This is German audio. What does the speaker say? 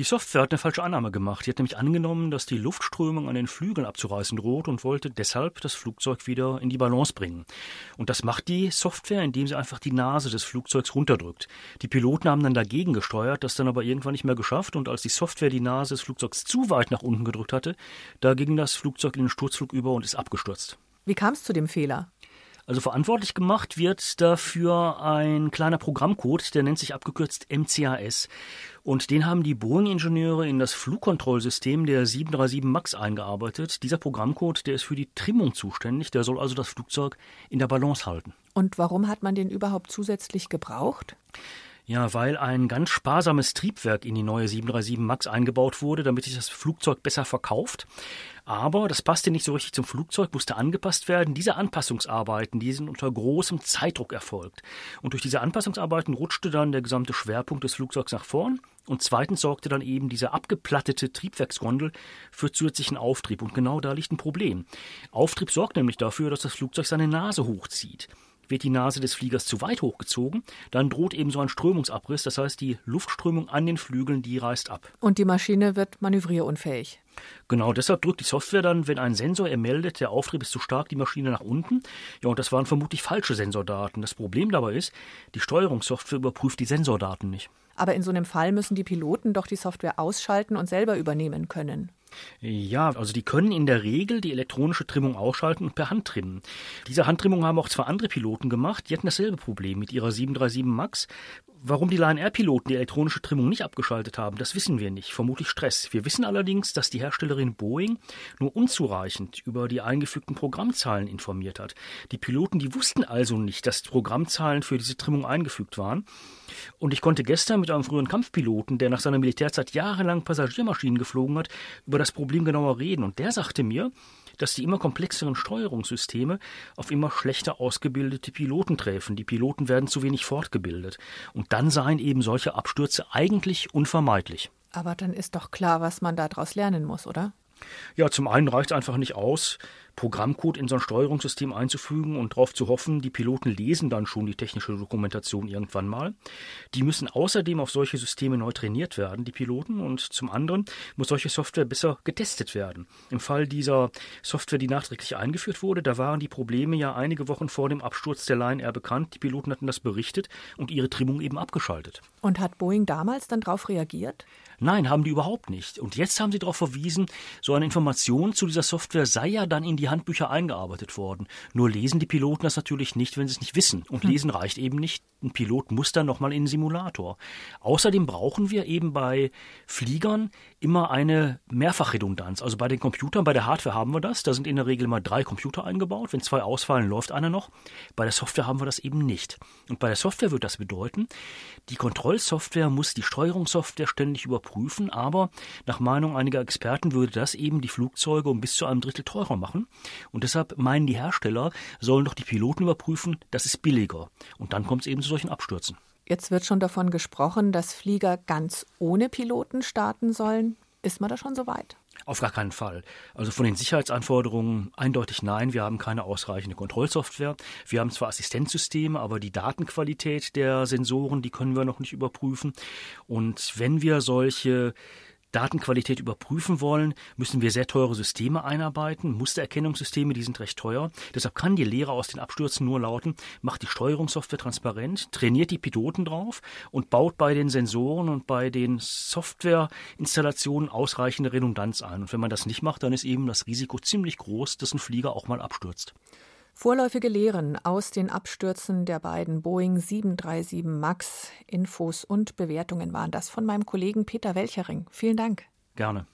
Die Software hat eine falsche Annahme gemacht. Die hat nämlich angenommen, dass die Luftströmung an den Flügeln abzureißen droht und wollte deshalb das Flugzeug wieder in die Balance bringen. Und das macht die Software, indem sie einfach die Nase des Flugzeugs runterdrückt. Die Piloten haben dann dagegen gesteuert, das dann aber irgendwann nicht mehr geschafft und als die Software die Nase des Flugzeugs zu weit nach unten gedrückt hatte, da ging das Flugzeug in den Sturzflug über und ist abgestürzt. Wie kam es zu dem Fehler? Also verantwortlich gemacht wird dafür ein kleiner Programmcode, der nennt sich abgekürzt MCAS. Und den haben die Boeing-Ingenieure in das Flugkontrollsystem der 737 MAX eingearbeitet. Dieser Programmcode, der ist für die Trimmung zuständig, der soll also das Flugzeug in der Balance halten. Und warum hat man den überhaupt zusätzlich gebraucht? Ja, weil ein ganz sparsames Triebwerk in die neue 737 MAX eingebaut wurde, damit sich das Flugzeug besser verkauft. Aber das passte nicht so richtig zum Flugzeug, musste angepasst werden. Diese Anpassungsarbeiten, die sind unter großem Zeitdruck erfolgt. Und durch diese Anpassungsarbeiten rutschte dann der gesamte Schwerpunkt des Flugzeugs nach vorn. Und zweitens sorgte dann eben diese abgeplattete Triebwerksgondel für zusätzlichen Auftrieb. Und genau da liegt ein Problem. Auftrieb sorgt nämlich dafür, dass das Flugzeug seine Nase hochzieht. Wird die Nase des Fliegers zu weit hochgezogen, dann droht eben so ein Strömungsabriss, das heißt die Luftströmung an den Flügeln, die reißt ab. Und die Maschine wird manövrierunfähig. Genau, deshalb drückt die Software dann, wenn ein Sensor ermeldet, der Auftrieb ist zu stark, die Maschine nach unten. Ja, und das waren vermutlich falsche Sensordaten. Das Problem dabei ist, die Steuerungssoftware überprüft die Sensordaten nicht. Aber in so einem Fall müssen die Piloten doch die Software ausschalten und selber übernehmen können. Ja, also die können in der Regel die elektronische Trimmung ausschalten und per Hand trimmen. Diese Handtrimmung haben auch zwei andere Piloten gemacht, die hatten dasselbe Problem mit ihrer 737 MAX. Warum die Lion Air Piloten die elektronische Trimmung nicht abgeschaltet haben, das wissen wir nicht. Vermutlich Stress. Wir wissen allerdings, dass die Herstellerin Boeing nur unzureichend über die eingefügten Programmzahlen informiert hat. Die Piloten, die wussten also nicht, dass Programmzahlen für diese Trimmung eingefügt waren. Und ich konnte gestern mit einem früheren Kampfpiloten, der nach seiner Militärzeit jahrelang Passagiermaschinen geflogen hat, über das Problem genauer reden. Und der sagte mir, dass die immer komplexeren Steuerungssysteme auf immer schlechter ausgebildete Piloten treffen. Die Piloten werden zu wenig fortgebildet. Und dann seien eben solche Abstürze eigentlich unvermeidlich. Aber dann ist doch klar, was man daraus lernen muss, oder? Ja, zum einen reicht es einfach nicht aus, Programmcode in so ein Steuerungssystem einzufügen und darauf zu hoffen, die Piloten lesen dann schon die technische Dokumentation irgendwann mal. Die müssen außerdem auf solche Systeme neu trainiert werden, die Piloten, und zum anderen muss solche Software besser getestet werden. Im Fall dieser Software, die nachträglich eingeführt wurde, da waren die Probleme ja einige Wochen vor dem Absturz der Lion Air bekannt. Die Piloten hatten das berichtet und ihre Trimmung eben abgeschaltet. Und hat Boeing damals dann darauf reagiert? Nein, haben die überhaupt nicht. Und jetzt haben sie darauf verwiesen, so eine Information zu dieser Software sei ja dann in die Handbücher eingearbeitet worden. Nur lesen die Piloten das natürlich nicht, wenn sie es nicht wissen. Und hm. lesen reicht eben nicht. Ein Pilot muss dann nochmal in den Simulator. Außerdem brauchen wir eben bei Fliegern immer eine Mehrfachredundanz. Also bei den Computern, bei der Hardware haben wir das. Da sind in der Regel mal drei Computer eingebaut. Wenn zwei ausfallen, läuft einer noch. Bei der Software haben wir das eben nicht. Und bei der Software wird das bedeuten, die Kontrollsoftware muss die Steuerungssoftware ständig überprüfen, aber nach Meinung einiger Experten würde das eben die Flugzeuge um bis zu einem Drittel teurer machen. Und deshalb meinen die Hersteller, sollen doch die Piloten überprüfen, das ist billiger. Und dann kommt es eben zu solchen Abstürzen. Jetzt wird schon davon gesprochen, dass Flieger ganz ohne Piloten starten sollen. Ist man da schon so weit? Auf gar keinen Fall. Also von den Sicherheitsanforderungen eindeutig nein. Wir haben keine ausreichende Kontrollsoftware. Wir haben zwar Assistenzsysteme, aber die Datenqualität der Sensoren, die können wir noch nicht überprüfen. Und wenn wir solche Datenqualität überprüfen wollen, müssen wir sehr teure Systeme einarbeiten. Mustererkennungssysteme, die sind recht teuer. Deshalb kann die Lehre aus den Abstürzen nur lauten, macht die Steuerungssoftware transparent, trainiert die Piloten drauf und baut bei den Sensoren und bei den Softwareinstallationen ausreichende Redundanz ein. Und wenn man das nicht macht, dann ist eben das Risiko ziemlich groß, dass ein Flieger auch mal abstürzt. Vorläufige Lehren aus den Abstürzen der beiden Boeing 737 MAX. Infos und Bewertungen waren das von meinem Kollegen Peter Welchering. Vielen Dank. Gerne.